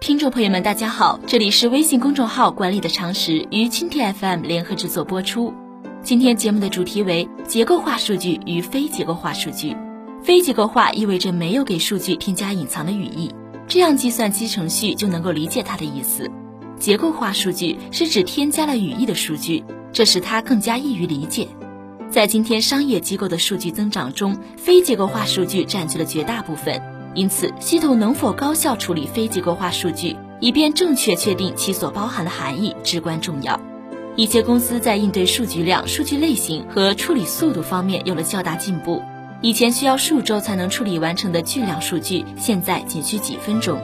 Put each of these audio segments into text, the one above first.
听众朋友们，大家好，这里是微信公众号管理的常识与蜻蜓 FM 联合制作播出。今天节目的主题为结构化数据与非结构化数据。非结构化意味着没有给数据添加隐藏的语义，这样计算机程序就能够理解它的意思。结构化数据是指添加了语义的数据，这使它更加易于理解。在今天商业机构的数据增长中，非结构化数据占据了绝大部分。因此，系统能否高效处理非结构化数据，以便正确确定其所包含的含义，至关重要。一些公司在应对数据量、数据类型和处理速度方面有了较大进步。以前需要数周才能处理完成的巨量数据，现在仅需几分钟。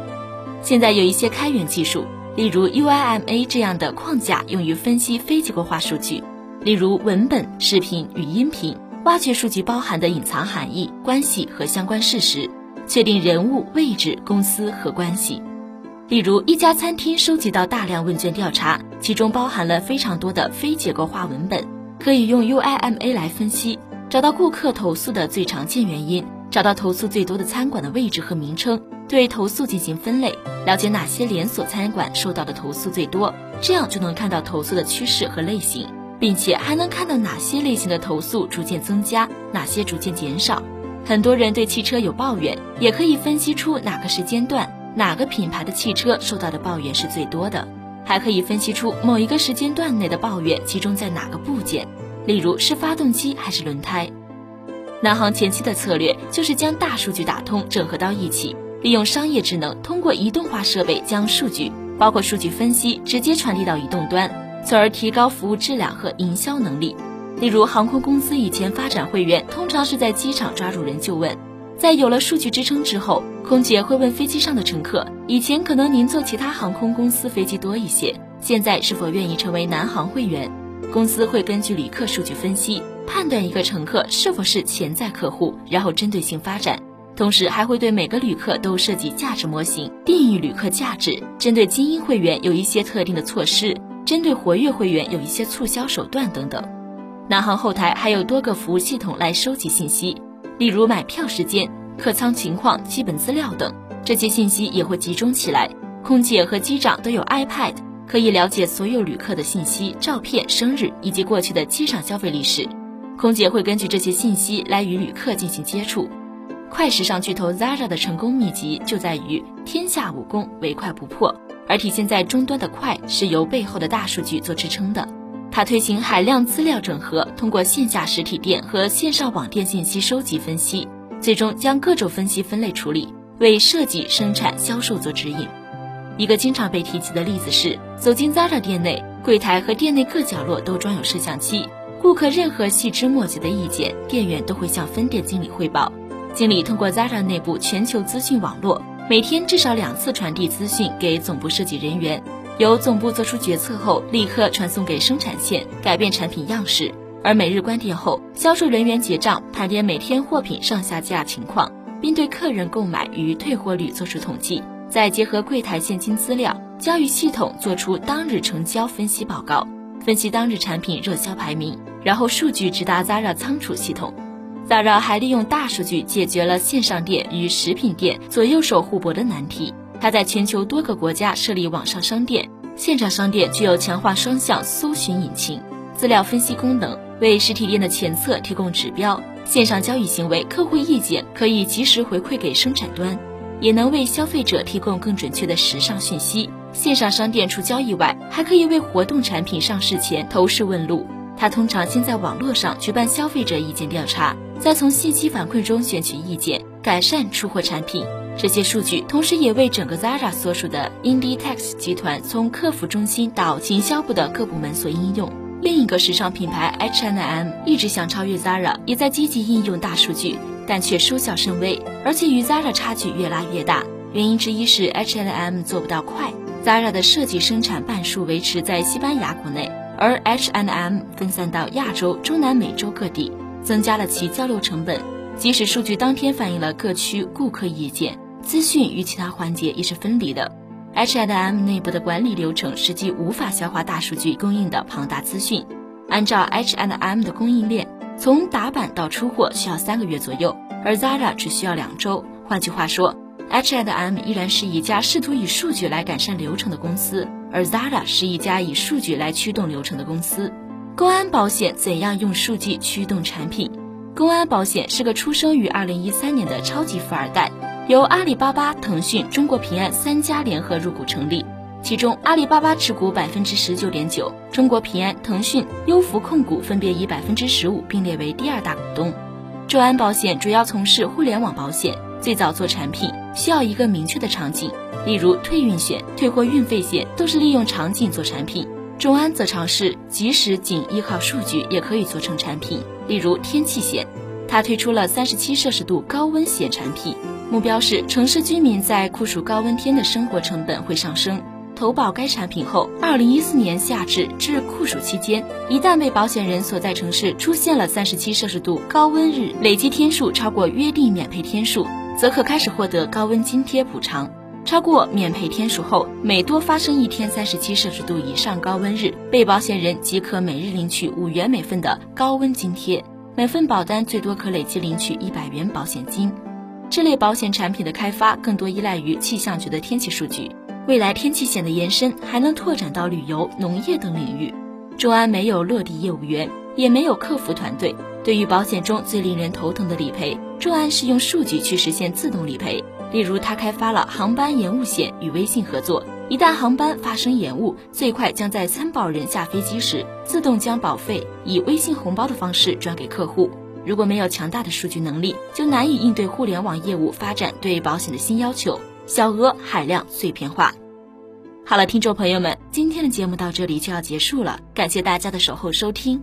现在有一些开源技术，例如 UIMA 这样的框架，用于分析非结构化数据，例如文本、视频与音频，挖掘数据包含的隐藏含义、关系和相关事实。确定人物、位置、公司和关系。例如，一家餐厅收集到大量问卷调查，其中包含了非常多的非结构化文本，可以用 UIMA 来分析，找到顾客投诉的最常见原因，找到投诉最多的餐馆的位置和名称，对投诉进行分类，了解哪些连锁餐馆受到的投诉最多，这样就能看到投诉的趋势和类型，并且还能看到哪些类型的投诉逐渐增加，哪些逐渐减少。很多人对汽车有抱怨，也可以分析出哪个时间段哪个品牌的汽车受到的抱怨是最多的，还可以分析出某一个时间段内的抱怨集中在哪个部件，例如是发动机还是轮胎。南航前期的策略就是将大数据打通整合到一起，利用商业智能，通过移动化设备将数据，包括数据分析，直接传递到移动端，从而提高服务质量和营销能力。例如，航空公司以前发展会员，通常是在机场抓住人就问。在有了数据支撑之后，空姐会问飞机上的乘客：以前可能您坐其他航空公司飞机多一些，现在是否愿意成为南航会员？公司会根据旅客数据分析，判断一个乘客是否是潜在客户，然后针对性发展。同时，还会对每个旅客都设计价值模型，定义旅客价值。针对精英会员有一些特定的措施，针对活跃会员有一些促销手段等等。南航后台还有多个服务系统来收集信息，例如买票时间、客舱情况、基本资料等，这些信息也会集中起来。空姐和机长都有 iPad，可以了解所有旅客的信息、照片、生日以及过去的机场消费历史。空姐会根据这些信息来与旅客进行接触。快时尚巨头 Zara 的成功秘籍就在于天下武功唯快不破，而体现在终端的快是由背后的大数据做支撑的。它推行海量资料整合，通过线下实体店和线上网店信息收集分析，最终将各种分析分类处理，为设计、生产、销售做指引。一个经常被提及的例子是，走进 Zara 店内，柜台和店内各角落都装有摄像机，顾客任何细枝末节的意见，店员都会向分店经理汇报。经理通过 Zara 内部全球资讯网络，每天至少两次传递资讯给总部设计人员。由总部做出决策后，立刻传送给生产线，改变产品样式。而每日关店后，销售人员结账，盘点每天货品上下架情况，并对客人购买与退货率做出统计，再结合柜台现金资料，交予系统做出当日成交分析报告，分析当日产品热销排名，然后数据直达 Zara 仓储系统。Zara 还利用大数据解决了线上店与食品店左右手互搏的难题。它在全球多个国家设立网上商店，线上商店具有强化双向搜寻引擎、资料分析功能，为实体店的前测提供指标；线上交易行为客户意见可以及时回馈给生产端，也能为消费者提供更准确的时尚讯息。线上商店除交易外，还可以为活动产品上市前投石问路。它通常先在网络上举办消费者意见调查，再从信息反馈中选取意见，改善出货产品。这些数据同时也为整个 Zara 所属的 Inditex 集团从客服中心到营销部的各部门所应用。另一个时尚品牌 H&M 一直想超越 Zara，也在积极应用大数据，但却收效甚微，而且与 Zara 差距越拉越大。原因之一是 H&M 做不到快，Zara 的设计生产半数维持在西班牙国内，而 H&M 分散到亚洲、中南美洲各地，增加了其交流成本。即使数据当天反映了各区顾客意见。资讯与其他环节也是分离的，H&M 内部的管理流程实际无法消化大数据供应的庞大资讯。按照 H&M 的供应链，从打版到出货需要三个月左右，而 Zara 只需要两周。换句话说 H&M 依然是一家试图以数据来改善流程的公司，而 Zara 是一家以数据来驱动流程的公司。公安保险怎样用数据驱动产品？公安保险是个出生于2013年的超级富二代，由阿里巴巴、腾讯、中国平安三家联合入股成立。其中，阿里巴巴持股百分之十九点九，中国平安、腾讯、优福控股分别以百分之十五并列为第二大股东。众安保险主要从事互联网保险，最早做产品需要一个明确的场景，例如退运险、退货运费险都是利用场景做产品。众安则尝试即使仅依靠数据也可以做成产品，例如天气险，它推出了三十七摄氏度高温险产品，目标是城市居民在酷暑高温天的生活成本会上升。投保该产品后，二零一四年夏至至酷暑期间，一旦被保险人所在城市出现了三十七摄氏度高温日，累计天数超过约定免赔天数，则可开始获得高温津贴补偿。超过免赔天数后，每多发生一天三十七摄氏度以上高温日，被保险人即可每日领取五元每份的高温津贴，每份保单最多可累计领取一百元保险金。这类保险产品的开发更多依赖于气象局的天气数据。未来天气险的延伸还能拓展到旅游、农业等领域。众安没有落地业务员，也没有客服团队。对于保险中最令人头疼的理赔，众安是用数据去实现自动理赔。例如，他开发了航班延误险，与微信合作，一旦航班发生延误，最快将在参保人下飞机时自动将保费以微信红包的方式转给客户。如果没有强大的数据能力，就难以应对互联网业务发展对保险的新要求。小额海量碎片化。好了，听众朋友们，今天的节目到这里就要结束了，感谢大家的守候收听。